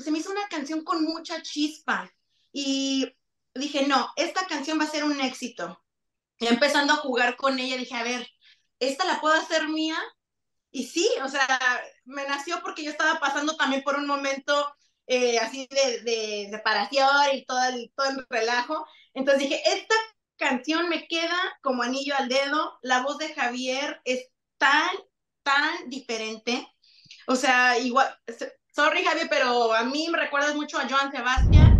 se me hizo una canción con mucha chispa y dije, no, esta canción va a ser un éxito. Y empezando a jugar con ella, dije, a ver, ¿esta la puedo hacer mía? Y sí, o sea, me nació porque yo estaba pasando también por un momento eh, así de, de, separación y todo el, todo el relajo. Entonces dije, esta canción me queda como anillo al dedo, la voz de Javier es tan, tan diferente. O sea, igual, sorry Javier, pero a mí me recuerdas mucho a Joan Sebastián.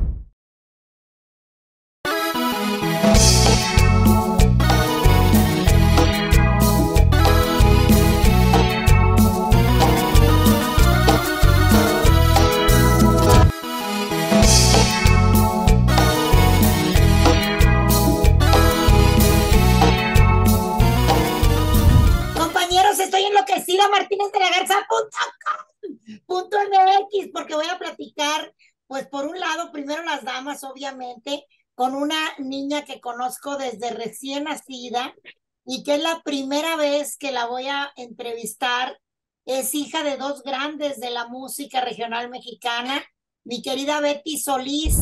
Estoy enloquecida, Martínez de la Garza, punto, MX, porque voy a platicar, pues por un lado, primero las damas, obviamente, con una niña que conozco desde recién nacida y que es la primera vez que la voy a entrevistar. Es hija de dos grandes de la música regional mexicana, mi querida Betty Solís,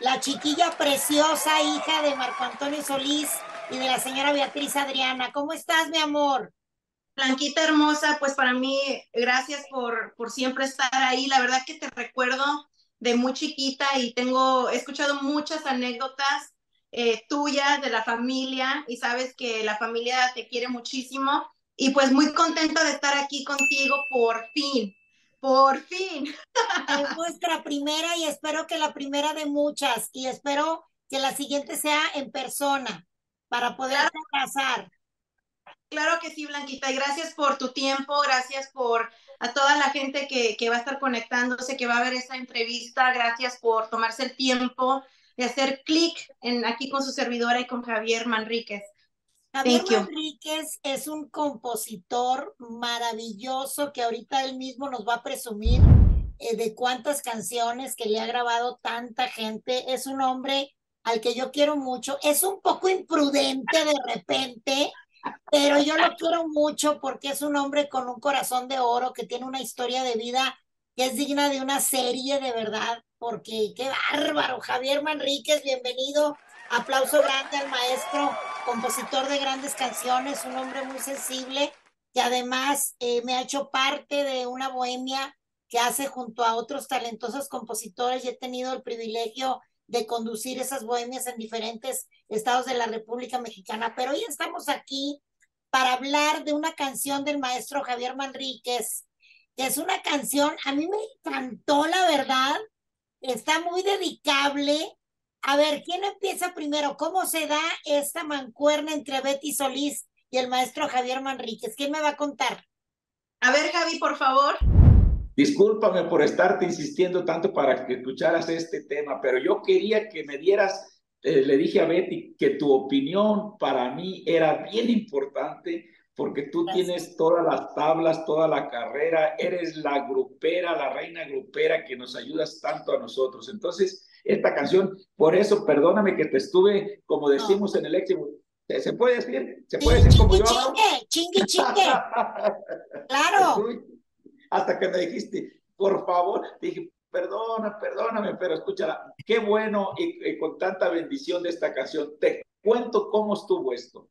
la chiquilla preciosa hija de Marco Antonio Solís y de la señora Beatriz Adriana. ¿Cómo estás, mi amor? Blanquita hermosa, pues para mí, gracias por, por siempre estar ahí. La verdad que te recuerdo de muy chiquita y tengo, he escuchado muchas anécdotas eh, tuyas de la familia y sabes que la familia te quiere muchísimo y pues muy contenta de estar aquí contigo por fin, por fin. Es nuestra primera y espero que la primera de muchas y espero que la siguiente sea en persona para poder casar. Claro que sí, Blanquita, y gracias por tu tiempo, gracias por a toda la gente que, que va a estar conectándose, que va a ver esta entrevista, gracias por tomarse el tiempo de hacer clic en aquí con su servidora y con Javier Manríquez. Javier Manríquez es un compositor maravilloso que ahorita él mismo nos va a presumir eh, de cuántas canciones que le ha grabado tanta gente. Es un hombre al que yo quiero mucho. Es un poco imprudente de repente, pero yo lo quiero mucho porque es un hombre con un corazón de oro que tiene una historia de vida que es digna de una serie de verdad, porque qué bárbaro, Javier Manríquez, bienvenido, aplauso grande al maestro, compositor de grandes canciones, un hombre muy sensible, que además eh, me ha hecho parte de una bohemia que hace junto a otros talentosos compositores y he tenido el privilegio de conducir esas bohemias en diferentes estados de la República Mexicana. Pero hoy estamos aquí para hablar de una canción del maestro Javier Manríquez, que es una canción, a mí me encantó, la verdad, está muy dedicable. A ver, ¿quién empieza primero? ¿Cómo se da esta mancuerna entre Betty Solís y el maestro Javier Manríquez? ¿Quién me va a contar? A ver, Javi, por favor. Discúlpame por estarte insistiendo tanto para que escucharas este tema, pero yo quería que me dieras, eh, le dije a Betty que tu opinión para mí era bien importante porque tú tienes todas las tablas, toda la carrera, eres la grupera, la reina grupera que nos ayudas tanto a nosotros. Entonces, esta canción, por eso, perdóname que te estuve, como decimos en el éxito, ¿se puede decir? ¿Se puede decir como yo? Chingue, chingue, chingue. claro hasta que me dijiste, por favor, dije, perdona, perdóname, pero escúchala, qué bueno y, con tanta bendición de esta canción. Te cuento cómo estuvo esto.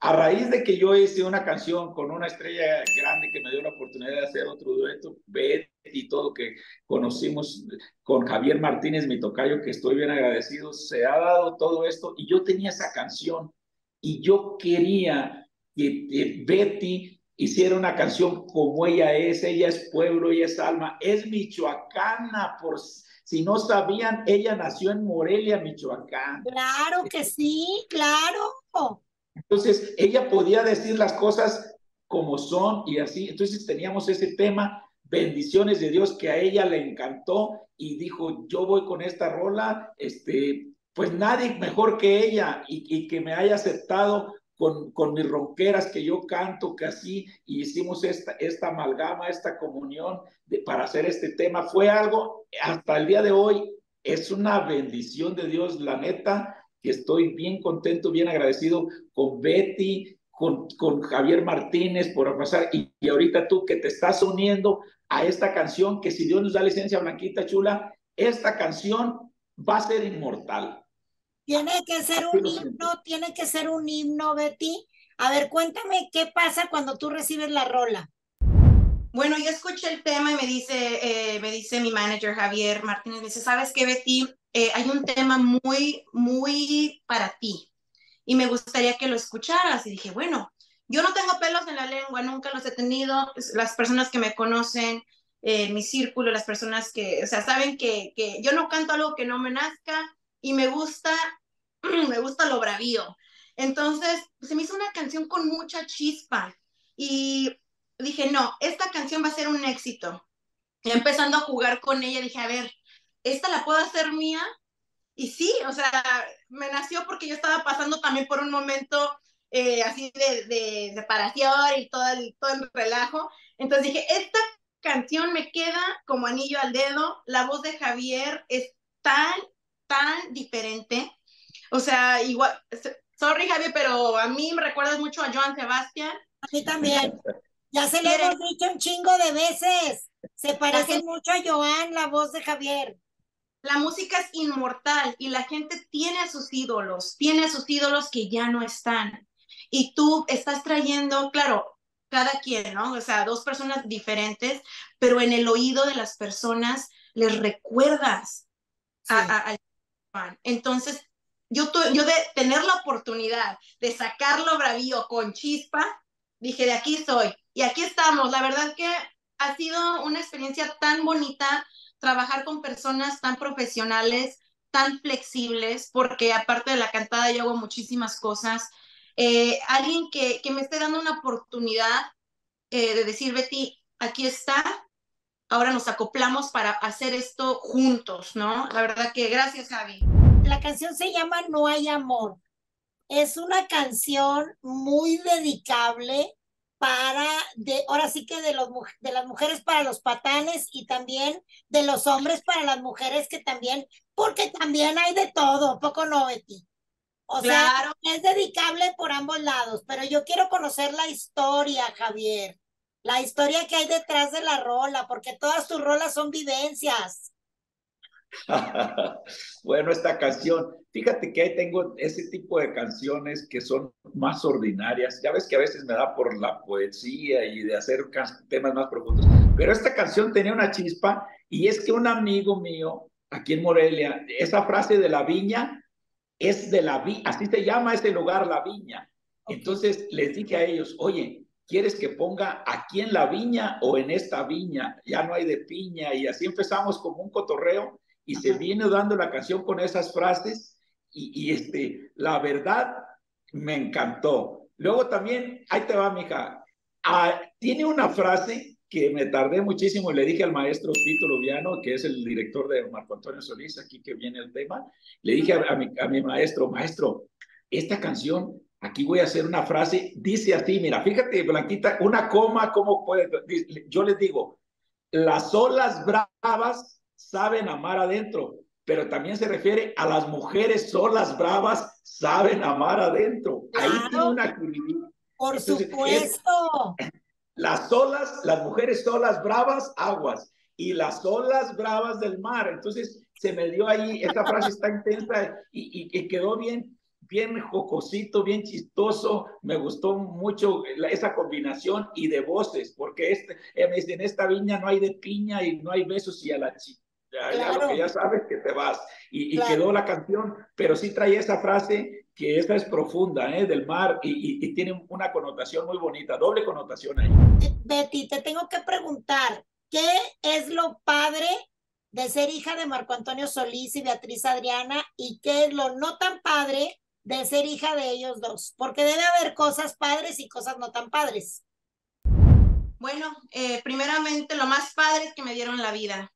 A raíz de que yo hice una canción con una estrella grande que me dio la oportunidad de hacer otro dueto, Betty y todo que conocimos con Javier Martínez, mi tocayo, que estoy bien agradecido, se ha dado todo esto y yo tenía esa canción y yo quería que Betty hiciera una canción como ella es, ella es pueblo, ella es alma, es michoacana, por si no sabían, ella nació en Morelia, Michoacán. Claro que sí, claro. Entonces, ella podía decir las cosas como son y así. Entonces teníamos ese tema, bendiciones de Dios, que a ella le encantó y dijo, yo voy con esta rola, este, pues nadie mejor que ella y, y que me haya aceptado con, mis ronqueras que yo canto, que así, y hicimos esta, esta amalgama, esta comunión para hacer este tema. Fue algo, hasta el día de hoy, es una bendición de Dios, la neta, que estoy bien contento, bien agradecido con Betty con, con Javier Martínez por pasar y, y ahorita tú que te estás uniendo a esta canción que si Dios nos da licencia, Blanquita Chula, esta canción va a ser inmortal. Tiene que ser un himno, tiene que ser un himno, Betty. A ver, cuéntame qué pasa cuando tú recibes la rola. Bueno, yo escuché el tema y me dice, eh, me dice mi manager Javier Martínez, me dice, ¿sabes qué, Betty? Eh, hay un tema muy, muy para ti y me gustaría que lo escucharas. Y dije, bueno, yo no tengo pelos en la lengua, nunca los he tenido. Las personas que me conocen, eh, mi círculo, las personas que, o sea, saben que, que yo no canto algo que no me nazca y me gusta, me gusta lo bravío. Entonces, se me hizo una canción con mucha chispa y dije, no, esta canción va a ser un éxito. Y empezando a jugar con ella, dije, a ver, ¿esta la puedo hacer mía? Y sí, o sea, me nació porque yo estaba pasando también por un momento eh, así de, de, separación y todo el, todo el relajo. Entonces dije, esta canción me queda como anillo al dedo. La voz de Javier es tan, tan diferente. O sea, igual, sorry Javier, pero a mí me recuerdas mucho a Joan Sebastián. A mí también. Ya se lo hemos dicho un chingo de veces. Se parece mucho a Joan, la voz de Javier. La música es inmortal y la gente tiene a sus ídolos, tiene a sus ídolos que ya no están. Y tú estás trayendo, claro, cada quien, ¿no? O sea, dos personas diferentes, pero en el oído de las personas les recuerdas a, a, Entonces, yo, yo de tener la oportunidad de sacarlo bravío con chispa, dije, de aquí soy. Y aquí estamos. La verdad que ha sido una experiencia tan bonita trabajar con personas tan profesionales, tan flexibles, porque aparte de la cantada yo hago muchísimas cosas. Eh, alguien que, que, me esté dando una oportunidad eh, de decir, Betty, aquí está, ahora nos acoplamos para hacer esto juntos, ¿no? La verdad que gracias, Javi. La canción se llama No hay amor. Es una canción muy dedicable para, de, ahora sí que de, los, de las mujeres para los patanes y también de los hombres para las mujeres que también, porque también hay de todo, poco no, Betty. O sea, es dedicable por ambos lados, pero yo quiero conocer la historia, Javier, la historia que hay detrás de la rola, porque todas tus rolas son vivencias. bueno, esta canción, fíjate que ahí tengo ese tipo de canciones que son más ordinarias. Ya ves que a veces me da por la poesía y de hacer temas más profundos. Pero esta canción tenía una chispa y es que un amigo mío aquí en Morelia, esa frase de la viña es de la viña, así se llama ese lugar, la viña. Entonces les dije a ellos, oye, ¿quieres que ponga aquí en la viña o en esta viña? Ya no hay de piña y así empezamos como un cotorreo y se viene dando la canción con esas frases y, y, este, la verdad me encantó. Luego también, ahí te va, mija, ah, tiene una frase que me tardé muchísimo y le dije al maestro Tito Lubiano, que es el director de Marco Antonio Solís, aquí que viene el tema, le dije a, a, mi, a mi maestro, maestro, esta canción Aquí voy a hacer una frase, dice así, mira, fíjate, Blanquita, una coma, ¿cómo puede? Yo les digo, las olas bravas saben amar adentro, pero también se refiere a las mujeres solas, bravas, saben amar adentro. Ahí tiene una Por supuesto. las olas, las mujeres solas, bravas, aguas, y las olas bravas del mar. Entonces se me dio ahí, esta frase está intensa y, y, y quedó bien bien jocosito, bien chistoso. Me gustó mucho esa combinación y de voces, porque este, en esta viña no hay de piña y no hay besos y a la chica ya, claro. ya, lo que ya sabes que te vas. Y, y claro. quedó la canción, pero sí trae esa frase que esta es profunda, ¿eh? del mar, y, y, y, tiene una connotación muy bonita, doble connotación ahí. Betty, te tengo que preguntar, ¿qué es lo padre de ser hija de Marco Antonio Solís y Beatriz Adriana? ¿Y qué es lo no tan padre de ser hija de ellos dos? Porque debe haber cosas padres y cosas no tan padres. Bueno, eh, primeramente lo más padre es que me dieron la vida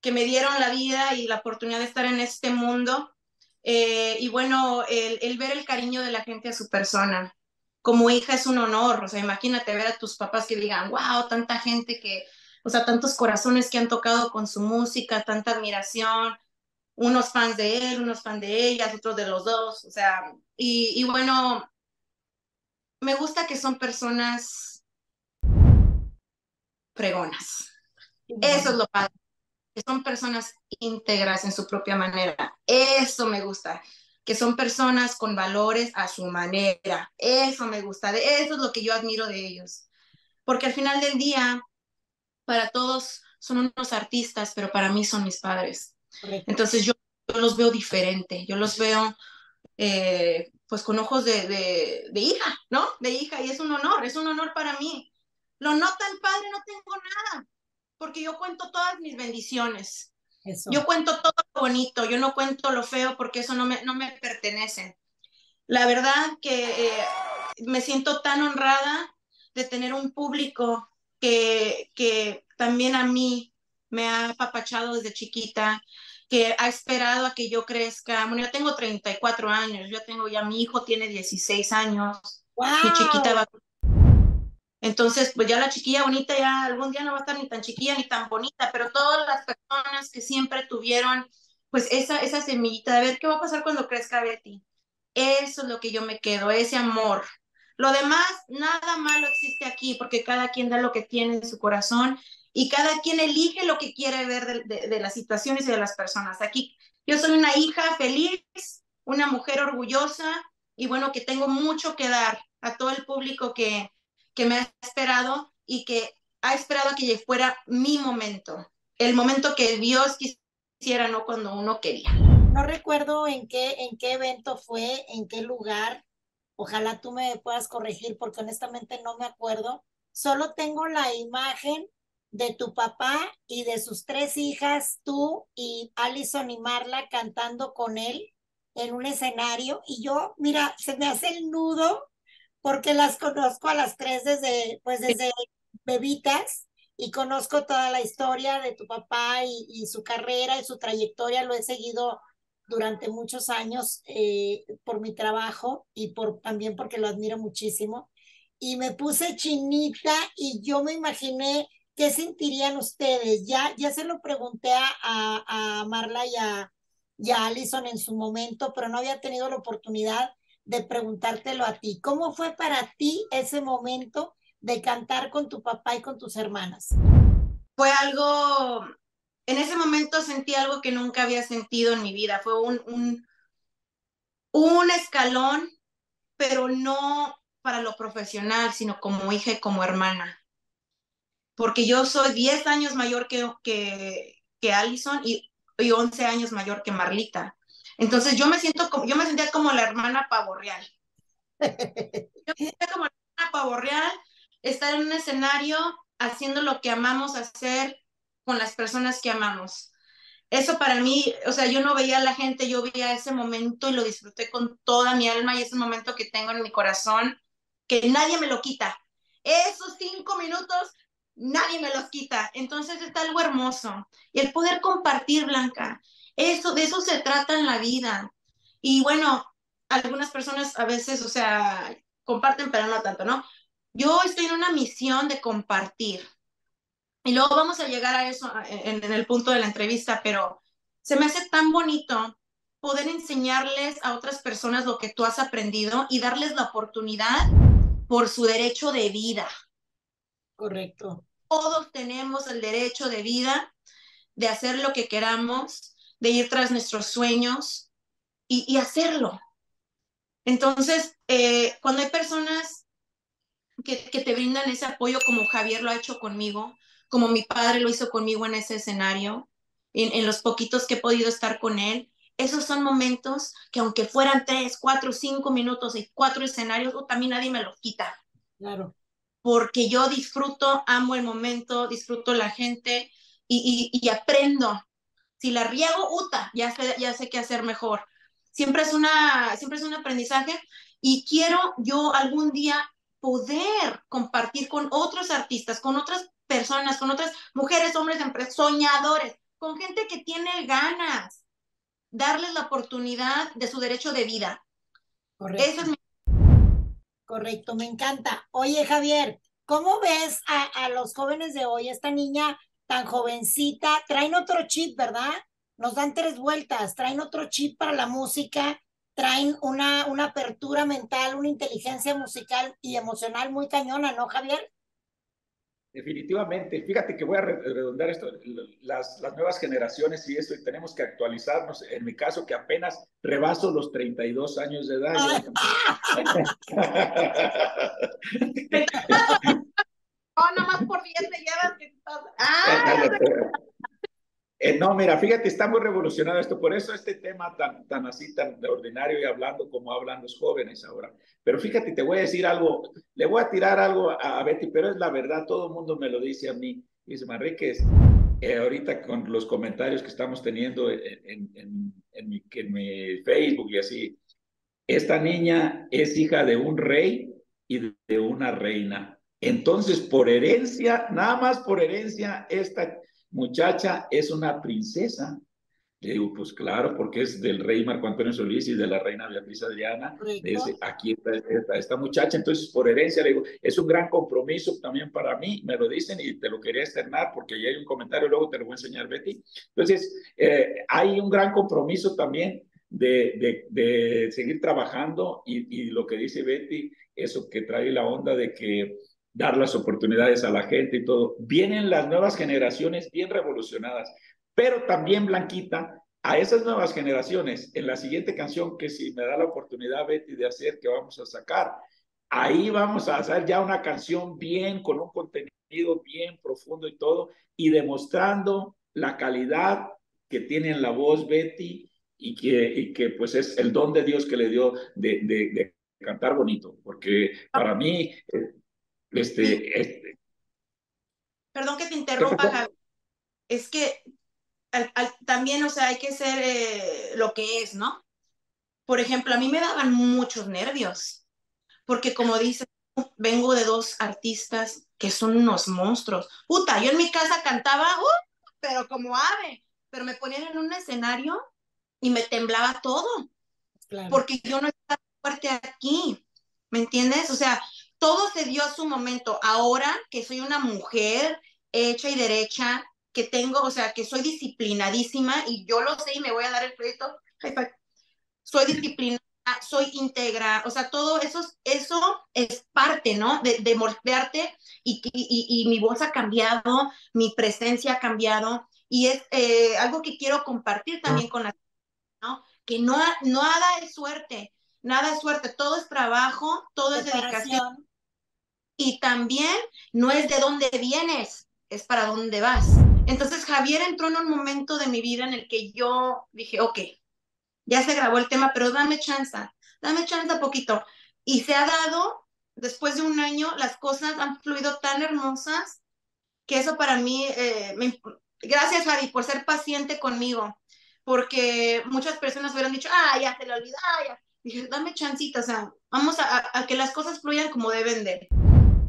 que me dieron la vida y la oportunidad de estar en este mundo. Eh, y bueno, el, el, ver el cariño de la gente a su persona. Como hija es un honor, o sea, imagínate ver a tus papás que digan, wow, tanta gente que, o sea, tantos corazones que han tocado con su música, tanta admiración, unos fans de él, unos fans de ellas, otros de los dos, o sea, y, y bueno, me gusta que son personas fregonas. Eso es lo padre. Que son personas íntegras en su propia manera. Eso me gusta. Que son personas con valores a su manera. Eso me gusta. Eso es lo que yo admiro de ellos. Porque al final del día, para todos son unos artistas, pero para mí son mis padres. Entonces yo, los veo diferente. Yo los veo eh, pues con ojos de, de, hija, ¿no? De hija. Y es un honor, es un honor para mí. Lo no tan padre, no tengo nada porque yo cuento todas mis bendiciones. Yo cuento todo lo bonito, yo no cuento lo feo porque eso no me, no me pertenece. La verdad que eh, me siento tan honrada de tener un público que, que también a mí me ha apapachado desde chiquita, que ha esperado a que yo crezca. Bueno, yo tengo 34 años, yo tengo ya mi hijo tiene 16 años, mi chiquita va entonces, pues ya la chiquilla bonita ya algún día no va a estar ni tan chiquilla ni tan bonita, pero todas las personas que siempre tuvieron pues esa, esa semillita de ver qué va a pasar cuando crezca Betty. Eso es lo que yo me quedo, ese amor. Lo demás, nada malo existe aquí, porque cada quien da lo que tiene en su corazón y cada quien elige lo que quiere ver de, de las situaciones y de las personas. Aquí yo soy una hija feliz, una mujer orgullosa y bueno, que tengo mucho que dar a todo el público que, que me ha esperado y que ha esperado que fuera mi momento, el momento que Dios quisiera, no cuando uno quería. No recuerdo en qué, en qué evento fue, en qué lugar. Ojalá tú me puedas corregir porque honestamente no me acuerdo. Solo tengo la imagen de tu papá y de sus tres hijas, tú y Allison y Marla cantando con él en un escenario. Y yo, mira, se me hace el nudo porque las conozco a las tres desde, pues desde bebitas y conozco toda la historia de tu papá y, su carrera y su trayectoria, lo he seguido durante muchos años eh, por mi trabajo y por, también porque lo admiro muchísimo. Y me puse chinita y yo me imaginé qué sentirían ustedes. Ya, ya se lo pregunté a, a, Marla y a, a Allison en su momento, pero no había tenido la oportunidad de preguntártelo a ti. ¿Cómo fue para ti ese momento de cantar con tu papá y con tus hermanas? Fue algo, en ese momento sentí algo que nunca había sentido en mi vida. Fue un, un, un escalón, pero no para lo profesional, sino como hija y como hermana. Porque yo soy 10 años mayor que, que, que Allison y, y 11 años mayor que Marlita. Entonces yo me siento como, yo me sentía como la hermana pavorreal. Yo me sentía como la hermana pavorreal, estar en un escenario haciendo lo que amamos hacer con las personas que amamos. Eso para mí, o sea, yo no veía a la gente, yo veía ese momento y lo disfruté con toda mi alma y ese momento que tengo en mi corazón, que nadie me lo quita. Esos cinco minutos, nadie me los quita. Entonces está algo hermoso. Y el poder compartir, Blanca, eso, de eso se trata en la vida. Y bueno, algunas personas a veces, o sea, comparten, pero no tanto, ¿no? Yo estoy en una misión de compartir. Y luego vamos a llegar a eso en, en el punto de la entrevista, pero se me hace tan bonito poder enseñarles a otras personas lo que tú has aprendido y darles la oportunidad por su derecho de vida. Correcto. Todos tenemos el derecho de vida, de hacer lo que queramos, de ir tras nuestros sueños y, hacerlo. Entonces, eh, cuando hay personas que, te brindan ese apoyo como Javier lo ha hecho conmigo, como mi padre lo hizo conmigo en ese escenario, en, los poquitos que he podido estar con él, esos son momentos que aunque fueran tres, cuatro, cinco minutos y cuatro escenarios, también nadie me los quita. Claro. Porque yo disfruto, amo el momento, disfruto la gente y, y aprendo si la riego, uta, ya sé, ya sé qué hacer mejor. Siempre es, una, siempre es un aprendizaje y quiero yo algún día poder compartir con otros artistas, con otras personas, con otras mujeres, hombres, soñadores, con gente que tiene ganas, darles la oportunidad de su derecho de vida. Correcto. Correcto, me encanta. Oye, Javier, ¿cómo ves a, a, los jóvenes de hoy? Esta niña tan jovencita, traen otro chip, ¿verdad? Nos dan tres vueltas, traen otro chip para la música, traen una, una apertura mental, una inteligencia musical y emocional muy cañona, ¿no, Javier? Definitivamente. Fíjate que voy a redondar esto, las, las nuevas generaciones y esto, y tenemos que actualizarnos. En mi caso, que apenas rebaso los 32 años de edad. oh, nada más por 10 me llevas que ¡Ah! Eh, no, mira, fíjate, está muy revolucionado esto, por eso este tema tan, tan así, tan ordinario y hablando como hablan los jóvenes ahora. Pero fíjate, te voy a decir algo, le voy a tirar algo a, Betty, pero es la verdad, todo el mundo me lo dice a mí. Dice, Manríquez, eh, ahorita con los comentarios que estamos teniendo en, en, en, mi, en mi Facebook y así, esta niña es hija de un rey y de una reina. Entonces, por herencia, nada más por herencia, esta muchacha es una princesa. Le digo, pues claro, porque es del rey Marco Antonio Solís y de la reina Beatriz Adriana. Desde aquí está esta, muchacha. Entonces, por herencia, le digo, es un gran compromiso también para mí. Me lo dicen y te lo quería externar porque ya hay un comentario, luego te lo voy a enseñar, Betty. Entonces, eh, hay un gran compromiso también de, de, seguir trabajando y, y, lo que dice Betty, eso que trae la onda de que dar las oportunidades a la gente y todo. Vienen las nuevas generaciones bien revolucionadas, pero también Blanquita, a esas nuevas generaciones, en la siguiente canción que si me da la oportunidad Betty de hacer, que vamos a sacar, ahí vamos a hacer ya una canción bien, con un contenido bien profundo y todo, y demostrando la calidad que tiene en la voz Betty y que, y que pues es el don de Dios que le dio de, de cantar bonito, porque para mí eh, este, este, Perdón que te interrumpa, Javi. Es que también, o sea, hay que ser eh, lo que es, ¿no? Por ejemplo, a mí me daban muchos nervios, porque como dices, vengo de dos artistas que son unos monstruos. Puta, yo en mi casa cantaba, uh, pero como ave, pero me ponían en un escenario y me temblaba todo, porque yo no estaba fuerte aquí, ¿me entiendes? O sea, todo se dio a su momento. Ahora que soy una mujer hecha y derecha, que tengo, o sea, que soy disciplinadísima y yo lo sé y me voy a dar el crédito. Soy disciplinada, soy íntegra, o sea, todo eso, eso es parte, ¿no? De, de moldearte y, y, y, mi voz ha cambiado, mi presencia ha cambiado y es eh, algo que quiero compartir también con la ¿no? Que no, nada es suerte, nada es suerte, todo es trabajo, todo es dedicación y también no es de dónde vienes, es para dónde vas. Entonces Javier entró en un momento de mi vida en el que yo dije, ok, ya se grabó el tema, pero dame chance, dame chance poquito. Y se ha dado, después de un año, las cosas han fluido tan hermosas que eso para mí, eh, gracias Javi por ser paciente conmigo, porque muchas personas hubieran dicho, ah, ya se le olvidó, ya. Dije, dame chancita, o sea, vamos a, a que las cosas fluyan como deben de.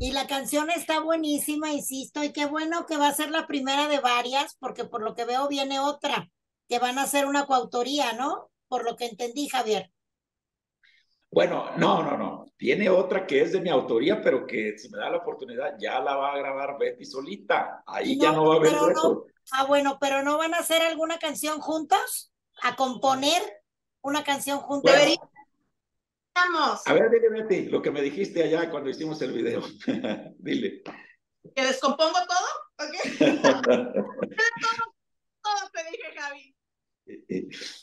Y la canción está buenísima, insisto, y qué bueno que va a ser la primera de varias, porque por lo que veo viene otra, que van a ser una coautoría, ¿no? Por lo que entendí, Javier. Bueno, no, no, no. Tiene otra que es de mi autoría, pero que si me da la oportunidad ya la va a grabar Betty solita. Ahí ya no va a haber no, Ah, bueno, pero ¿no van a hacer alguna canción juntos? ¿A componer una canción juntos? A ver, dile, Betty, lo que me dijiste allá cuando hicimos el video. dile. ¿Que descompongo todo? ¿Ok? todo, todo te dije, Javi.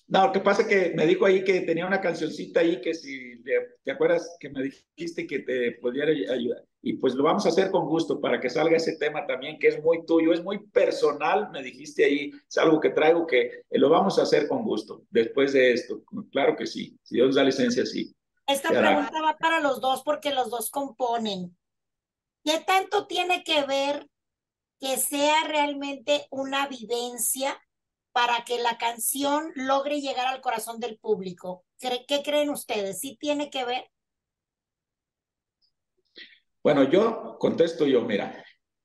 No, lo que pasa es que me dijo ahí que tenía una cancioncita ahí que si te acuerdas que me dijiste que te pudiera ayudar. Y pues lo vamos a hacer con gusto para que salga ese tema también que es muy tuyo, es muy personal, me dijiste ahí, es algo que traigo que lo vamos a hacer con gusto después de esto. Claro que sí, si Dios da licencia, sí. Esta pregunta va para los dos porque los dos componen. ¿Qué tanto tiene que ver que sea realmente una vivencia para que la canción logre llegar al corazón del público? ¿Qué creen ustedes? ¿Sí tiene que ver? Bueno, yo contesto yo, mira,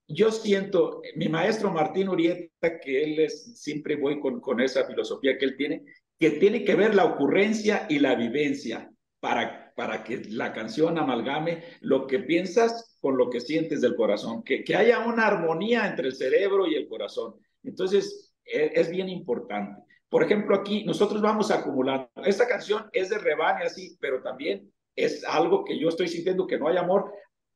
yo siento, mi maestro Martín Urieta, que él es, siempre voy con, con esa filosofía que él tiene, que tiene que ver la ocurrencia y la vivencia para, para que la canción amalgame lo que piensas con lo que sientes del corazón, que, que haya una armonía entre el cerebro y el corazón. Entonces, es, es bien importante. Por ejemplo, aquí nosotros vamos acumulando. Esta canción es de Rebane así, pero también es algo que yo estoy sintiendo que no hay amor,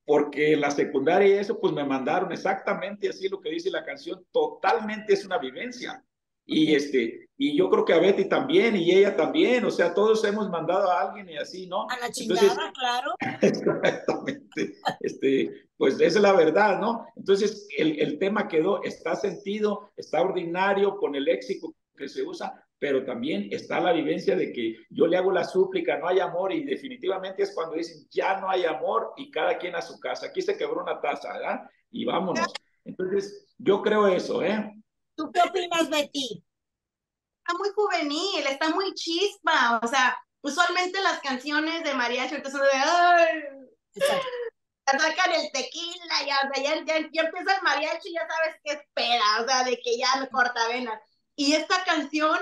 porque la secundaria y eso, pues me mandaron exactamente así lo que dice la canción, totalmente es una vivencia. Y, este, y yo creo que a Betty también, y ella también, o sea, todos hemos mandado a alguien y así, ¿no? A la chingada, claro. Exactamente. Este, pues esa es la verdad, ¿no? Entonces, el, el tema quedó, está sentido, está ordinario con el léxico que se usa, pero también está la vivencia de que yo le hago la súplica, no hay amor, y definitivamente es cuando dicen, ya no hay amor, y cada quien a su casa. Aquí se quebró una taza, ¿verdad? Y vámonos. Entonces, yo creo eso, ¿eh? ¿Tú qué opinas, Betty? Está muy juvenil, está muy chispa, o sea, usualmente las canciones de mariachi son de, ¡ay! sacan el tequila, ya, o sea, ya, ya, empieza el mariachi, ya sabes qué espera, o sea, de que ya me corta venas. Y esta canción,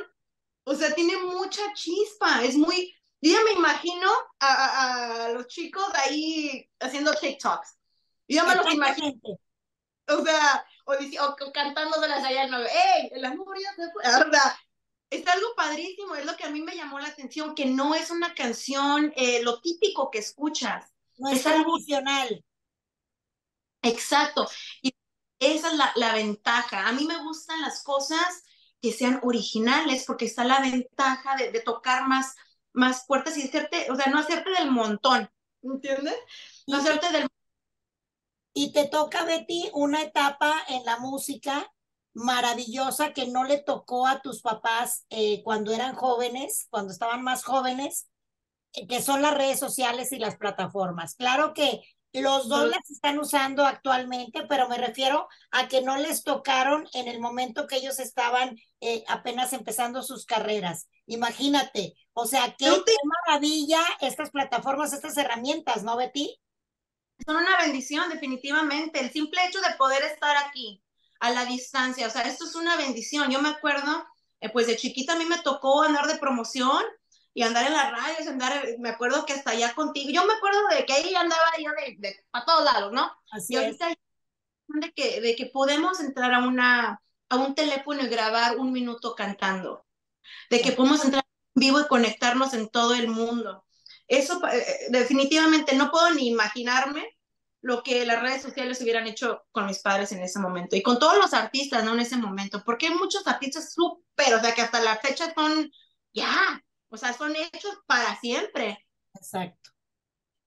o sea, tiene mucha chispa, es muy, yo ya me imagino a, a, los chicos ahí haciendo TikToks. Yo me los imagino. O sea, o, o, cantándoselas allá al novio, ¡Ey! El amor ya se fue. ¿verdad? Es algo padrísimo, es lo que a mí me llamó la atención, que no es una canción eh, lo típico que escuchas. No es, algo emocional. Exacto. Y esa es la, la ventaja. A mí me gustan las cosas que sean originales, porque está la ventaja de, de tocar más, más puertas y hacerte, o sea, no hacerte del montón, ¿entiendes? No hacerte del y te toca, Betty, una etapa en la música maravillosa que no le tocó a tus papás eh, cuando eran jóvenes, cuando estaban más jóvenes, eh, que son las redes sociales y las plataformas. Claro que los dos las están usando actualmente, pero me refiero a que no les tocaron en el momento que ellos estaban eh, apenas empezando sus carreras. Imagínate, o sea, qué, qué maravilla estas plataformas, estas herramientas, ¿no, Betty? Son una bendición, definitivamente. El simple hecho de poder estar aquí a la distancia, o sea, esto es una bendición. Yo me acuerdo, eh, pues de chiquita a mí me tocó andar de promoción y andar en las radios, andar, me acuerdo que hasta allá contigo. Yo me acuerdo de que ahí andaba yo de, de a todos lados, ¿no? Así y ahorita de que, de que podemos entrar a una a un teléfono y grabar un minuto cantando, de que podemos entrar en vivo y conectarnos en todo el mundo eso eh, definitivamente no puedo ni imaginarme lo que las redes sociales hubieran hecho con mis padres en ese momento y con todos los artistas, ¿no? En ese momento, porque hay muchos artistas súper, o sea, que hasta la fecha son ya, o sea, son hechos para siempre. Exacto.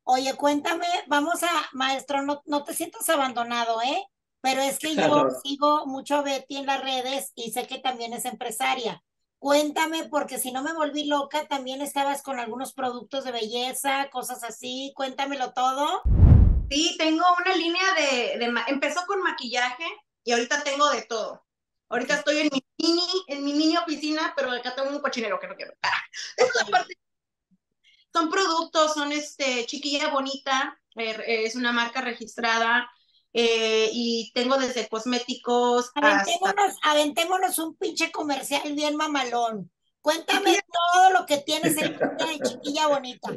Oye, cuéntame, vamos a, maestro, no, no te sientas abandonado, ¿eh? Pero es que yo sigo mucho a Betty en las redes y sé que también es empresaria. Cuéntame, porque si no me volví loca, también estabas con algunos productos de belleza, cosas así. Cuéntamelo todo. Sí, tengo una línea de, de empezó con maquillaje y ahorita tengo de todo. Ahorita estoy en mi mini, en mi mini oficina, pero acá tengo un cochinero que no quiero. Son productos, son este chiquilla bonita, eh, es una marca registrada. Eh, y tengo desde cosméticos aventémonos, aventémonos un pinche comercial bien mamalón. Cuéntame todo lo que tienes en de chiquilla bonita.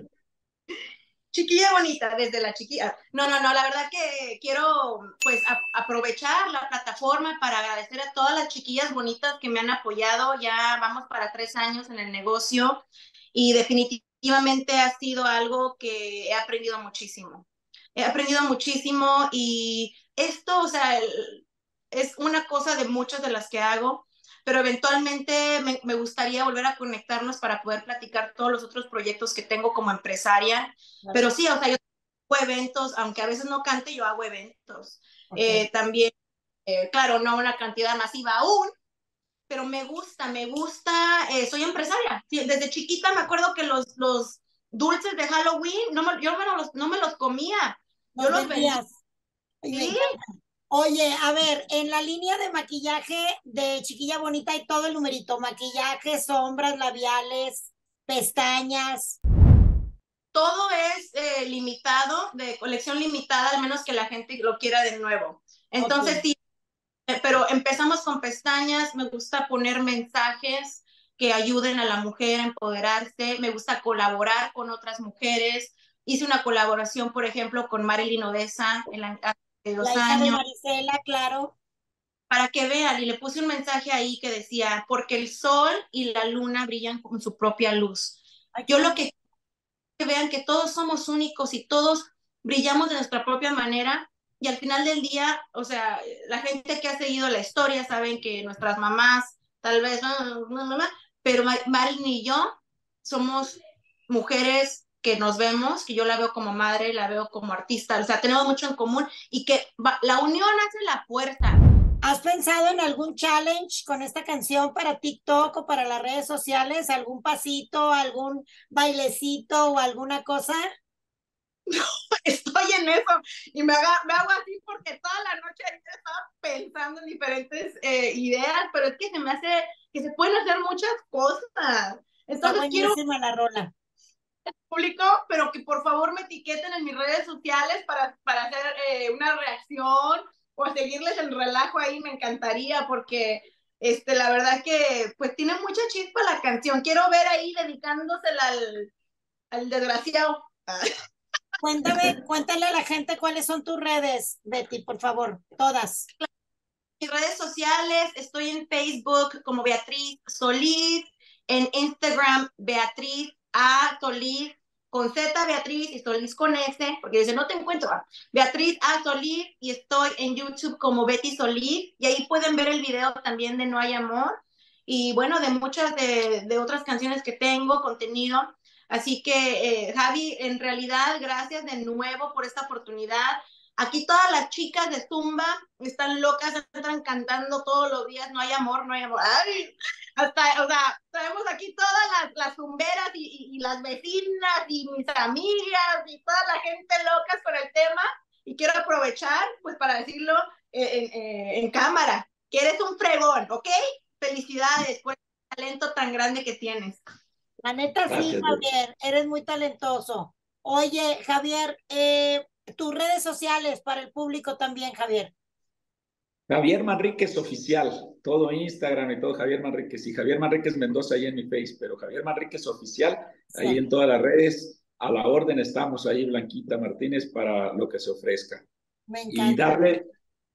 Chiquilla bonita, desde la chiquilla. No, no, no, la verdad que quiero pues aprovechar la plataforma para agradecer a todas las chiquillas bonitas que me han apoyado. Ya vamos para tres años en el negocio y definitivamente ha sido algo que he aprendido muchísimo he aprendido muchísimo y esto, o sea, es una cosa de muchas de las que hago, pero eventualmente me, gustaría volver a conectarnos para poder platicar todos los otros proyectos que tengo como empresaria. Pero sí, o sea, yo hago eventos, aunque a veces no cante, yo hago eventos. Eh, también, eh, claro, no una cantidad masiva aún, pero me gusta, me gusta, eh, soy empresaria. desde chiquita me acuerdo que los, los dulces de Halloween, no me, yo los, no me los comía. Yo los veía. Oye, a ver, en la línea de maquillaje de Chiquilla Bonita hay todo el numerito, maquillaje, sombras, labiales, pestañas. Todo es eh, limitado, de colección limitada, al menos que la gente lo quiera de nuevo. Entonces, sí, eh, pero empezamos con pestañas, me gusta poner mensajes que ayuden a la mujer a empoderarse, me gusta colaborar con otras mujeres, hice una colaboración, por ejemplo, con Marilyn Odessa en la, dos la años. De Marisela, claro. para que vean, y le puse un mensaje ahí que decía, porque el sol y la luna brillan con su propia luz. Yo lo que que vean que todos somos únicos y todos brillamos de nuestra propia manera y al final del día, o sea, la gente que ha seguido la historia saben que nuestras mamás, tal vez, pero Marilyn y yo somos mujeres que nos vemos, que yo la veo como madre, la veo como artista, o sea, tenemos mucho en común y que la unión hace la fuerza. ¿Has pensado en algún challenge con esta canción para TikTok o para las redes sociales? ¿Algún pasito, algún bailecito o alguna cosa? No, estoy en eso y me, hago así porque toda la noche estaba pensando en diferentes eh, ideas, pero es que se me hace que se pueden hacer muchas cosas. Entonces quiero la rola público, pero que por favor me etiqueten en mis redes sociales para, para hacer eh, una reacción o seguirles el relajo ahí, me encantaría porque este, la verdad que pues tiene mucha chispa la canción. Quiero ver ahí dedicándosela al, al desgraciado. Cuéntame, cuéntale a la gente cuáles son tus redes, Betty, por favor, todas. Mis redes sociales, estoy en Facebook como Beatriz Solís, en Instagram Beatriz A Solís con Z Beatriz y Solís con S, porque dice, no te encuentro. Beatriz A. Solís y estoy en YouTube como Betty Solís y ahí pueden ver el video también de No hay amor y bueno, de muchas de, de otras canciones que tengo, contenido. Así que, eh, Javi, en realidad, gracias de nuevo por esta oportunidad. Aquí todas las chicas de Zumba están locas, están cantando todos los días, no hay amor, no hay amor. Ay, hasta, o sea, traemos aquí todas las, las zumberas y, y, las vecinas y mis amigas y toda la gente locas con el tema. Y quiero aprovechar, pues, para decirlo en, en, en cámara, que eres un fregón, ¿ok? Felicidades por el talento tan grande que tienes. La neta sí, Javier, eres muy talentoso. Oye, Javier, eh, tus redes sociales para el público también, Javier. Javier Manríquez Oficial, todo Instagram y todo Javier Manríquez. Y Javier Manríquez Mendoza ahí en mi face, pero Javier Manríquez Oficial, ahí en todas las redes, a la orden estamos ahí, Blanquita Martínez, para lo que se ofrezca. Me encanta. Y darle,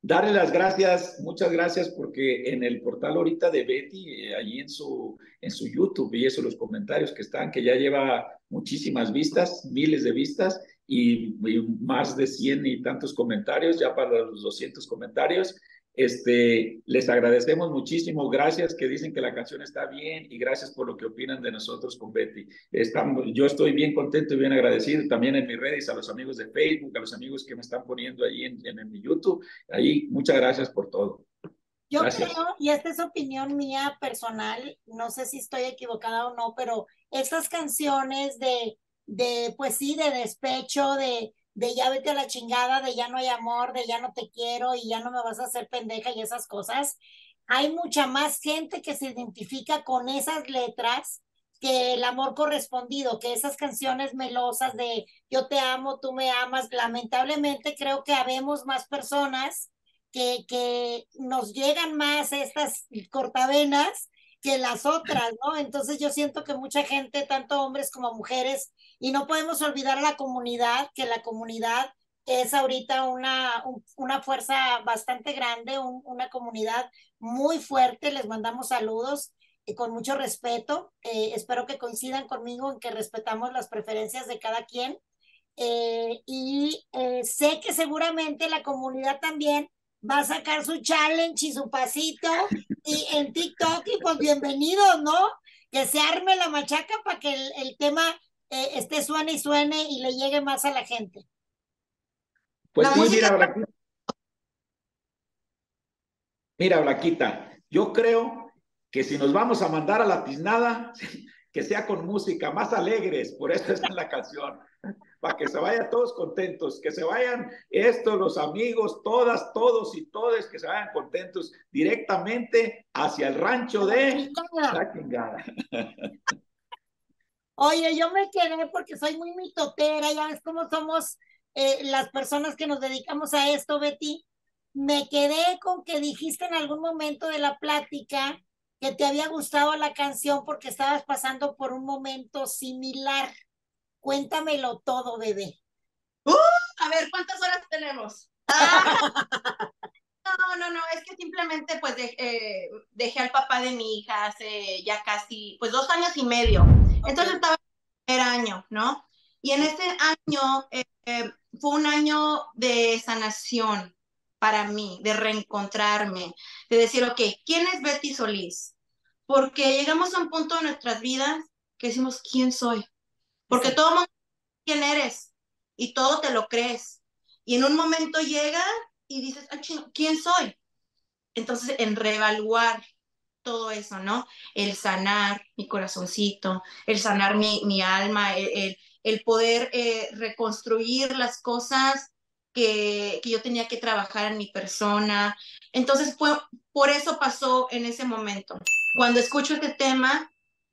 darle las gracias, muchas gracias, porque en el portal ahorita de Betty, eh, ahí en su, en su YouTube, y eso, los comentarios que están, que ya lleva muchísimas vistas, miles de vistas, y, más de 100 y tantos comentarios, ya para los 200 comentarios. Este, les agradecemos muchísimo, gracias que dicen que la canción está bien y gracias por lo que opinan de nosotros con Betty. Estamos, yo estoy bien contento y bien agradecido también en mis redes, a los amigos de Facebook, a los amigos que me están poniendo ahí en, en, en mi YouTube. Ahí, muchas gracias por todo. Yo gracias. creo, y esta es opinión mía personal, no sé si estoy equivocada o no, pero estas canciones de de, pues sí, de despecho, de, de ya vete a la chingada, de ya no hay amor, de ya no te quiero y ya no me vas a hacer pendeja y esas cosas. Hay mucha más gente que se identifica con esas letras que el amor correspondido, que esas canciones melosas de yo te amo, tú me amas. Lamentablemente creo que habemos más personas que, que nos llegan más estas cortavenas que las otras, ¿no? Entonces yo siento que mucha gente, tanto hombres como mujeres, y no podemos olvidar a la comunidad, que la comunidad es ahorita una, una fuerza bastante grande, una comunidad muy fuerte. Les mandamos saludos y con mucho respeto. Eh, espero que coincidan conmigo en que respetamos las preferencias de cada quien. Eh, y eh, sé que seguramente la comunidad también va a sacar su challenge y su pasito y en TikTok y pues bienvenidos, ¿no? Que se arme la machaca para que el, el tema eh, esté suene y suene y le llegue más a la gente. Pues sí, mira, Blaquita. Mira, Blaquita, yo creo que si nos vamos a mandar a la tiznada, que sea con música, más alegres, por eso está la canción, para que se vayan todos contentos, que se vayan estos, los amigos, todas, todos y todes, que se vayan contentos directamente hacia el rancho de la chingada. Oye, yo me quedé porque soy muy mitotera, ya ves cómo somos eh, las personas que nos dedicamos a esto, Betty. Me quedé con que dijiste en algún momento de la plática que te había gustado la canción porque estabas pasando por un momento similar. Cuéntamelo todo, bebé. Uh, a ver, ¿cuántas horas tenemos? Ah. No, no, no, es que simplemente pues eh, dejé al papá de mi hija hace ya casi, pues dos años y medio. Entonces estaba en el año, ¿no? Y en ese año eh, fue un año de sanación para mí, de reencontrarme, de decir, ok, ¿quién es Betty Solís? Porque llegamos a un punto de nuestras vidas que decimos, ¿quién soy? Porque todo mundo quién eres y todo te lo crees. Y en un momento llega y dices, ah, ¿quién soy? Entonces, en reevaluar todo eso, ¿no? El sanar mi corazoncito, el sanar mi, mi alma, el, el, poder eh, reconstruir las cosas que, que, yo tenía que trabajar en mi persona. Entonces, fue, por eso pasó en ese momento. Cuando escucho este tema,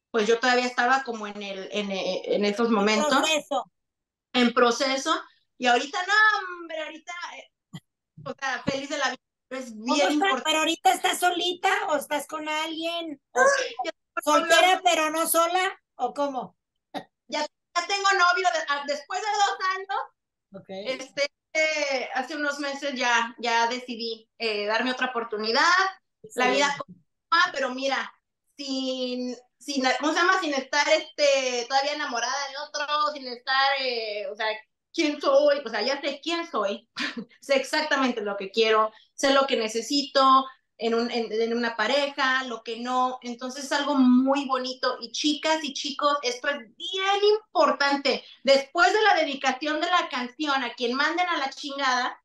pues yo todavía estaba como en, el, en, en esos momentos. En proceso. En proceso. Y ahorita, no, hombre, ahorita eh, o sea, feliz de la vida. Es bien importante. Pero ahorita estás solita o estás con alguien. soltera pero no sola o cómo? Ya, ya tengo novio ah, después de dos años. Okay. Este, eh, hace unos meses ya, ya decidí eh, darme otra oportunidad. La vida pero mira, sin, sin, ¿cómo se llama? Sin estar este, todavía enamorada de otro, sin estar, eh, o sea, quién soy, o sea, ya sé quién soy, sé exactamente lo que quiero, sé lo que necesito en, un, en, una pareja, lo que no, entonces es algo muy bonito. Y chicas y chicos, esto es bien importante. Después de la dedicación de la canción, a quien manden a la chingada,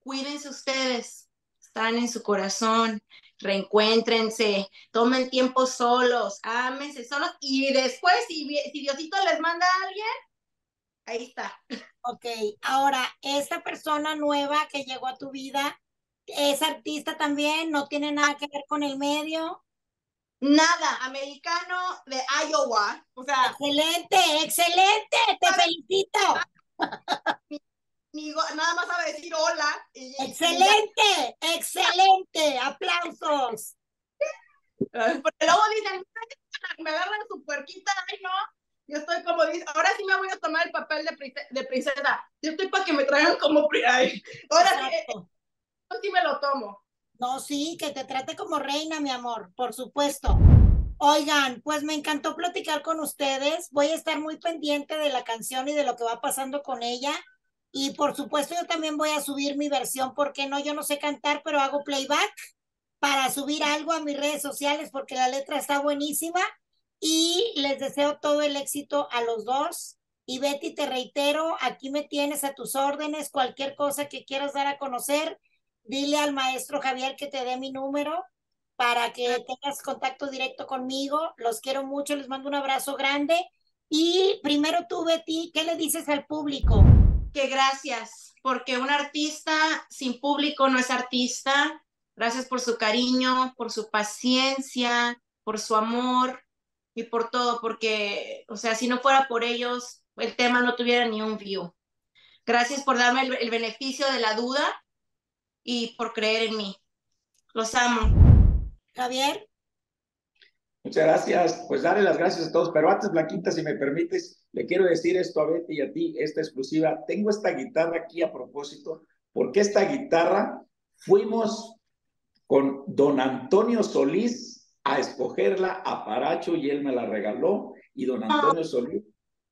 cuídense ustedes, están en su corazón, reencuéntrense, tomen tiempo solos, ámense solos. Y después, si, si Diosito les manda a alguien, ahí está. Ok, ahora, esta persona nueva que llegó a tu vida, ¿es artista también? ¿No tiene nada que ver con el medio? Nada, americano de Iowa. O sea, excelente, excelente, te felicito. nada más a decir hola. excelente, excelente, aplausos. Porque luego dicen, me agarran su puerquita, ay no, yo estoy como, dice, ahora sí me voy a tomar el papel de, princesa. Yo estoy para que me traigan como, ay, ahora sí, sí me lo tomo. No, sí, que te trate como reina, mi amor, por supuesto. Oigan, pues me encantó platicar con ustedes. Voy a estar muy pendiente de la canción y de lo que va pasando con ella. Y por supuesto, yo también voy a subir mi versión, porque no, yo no sé cantar, pero hago playback para subir algo a mis redes sociales porque la letra está buenísima y les deseo todo el éxito a los dos. Y Betty, te reitero, aquí me tienes a tus órdenes, cualquier cosa que quieras dar a conocer, dile al maestro Javier que te dé mi número para que tengas contacto directo conmigo. Los quiero mucho, les mando un abrazo grande. Y primero tú, Betty, ¿qué le dices al público? Que gracias, porque un artista sin público no es artista. Gracias por su cariño, por su paciencia, por su amor, y por todo, porque, o sea, si no fuera por ellos, el tema no tuviera ni un view. Gracias por darme el, beneficio de la duda y por creer en mí. Los amo. Javier. Muchas gracias. Pues darle las gracias a todos. Pero antes, Blanquita, si me permites, le quiero decir esto a Betty y a ti, esta exclusiva. Tengo esta guitarra aquí a propósito, porque esta guitarra fuimos con don Antonio Solís a escogerla a Paracho y él me la regaló. Y don Antonio Solís,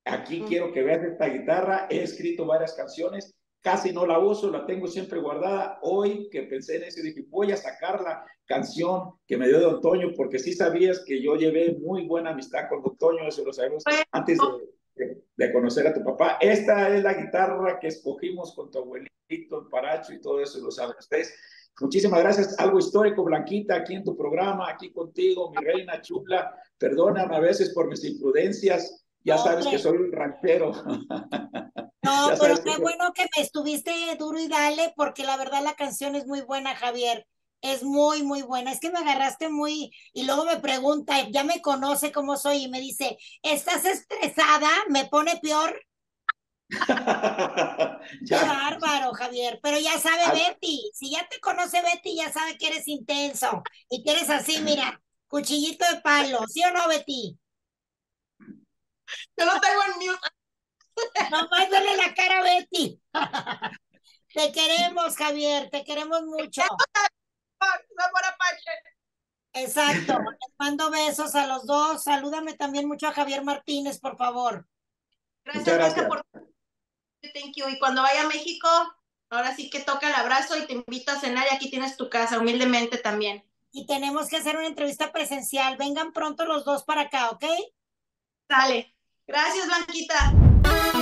aquí quiero que veas esta guitarra. He escrito varias canciones, casi no la uso, la tengo siempre guardada. Hoy que pensé en eso, dije, voy a sacar la canción que me dio don Toño, porque sí sabías que yo llevé muy buena amistad con don Toño, eso lo sabemos antes de, de, conocer a tu papá. Esta es la guitarra que escogimos con tu abuelito, el Paracho y todo eso lo saben ustedes. Muchísimas gracias. Algo histórico, Blanquita, aquí en tu programa, aquí contigo, mi reina chula. Perdóname a veces por mis imprudencias. Ya sabes que soy un ranchero. No, pero qué bueno que me estuviste duro y dale, porque la verdad la canción es muy buena, Javier. Es muy, muy buena. Es que me agarraste muy. Y luego me pregunta, ya me conoce cómo soy y me dice, ¿estás estresada? Me pone peor. Qué bárbaro, Javier. Pero ya sabe Betty, si ya te conoce Betty, ya sabe que eres intenso y que eres así, mira, cuchillito de palo, ¿sí o no, Betty? Yo lo tengo en mute. Nomás dale la cara a Betty. Te queremos, Javier, te queremos mucho. Amor Apache. Exacto. Les mando besos a los dos. Salúdame también mucho a Javier Martínez, por favor. Gracias, gracias. por Thank you. Y cuando vaya a México, ahora sí que toca el abrazo y te invito a cenar y aquí tienes tu casa, humildemente también. Y tenemos que hacer una entrevista presencial. Vengan pronto los dos para acá, ¿ok? Dale. Gracias, Blanquita.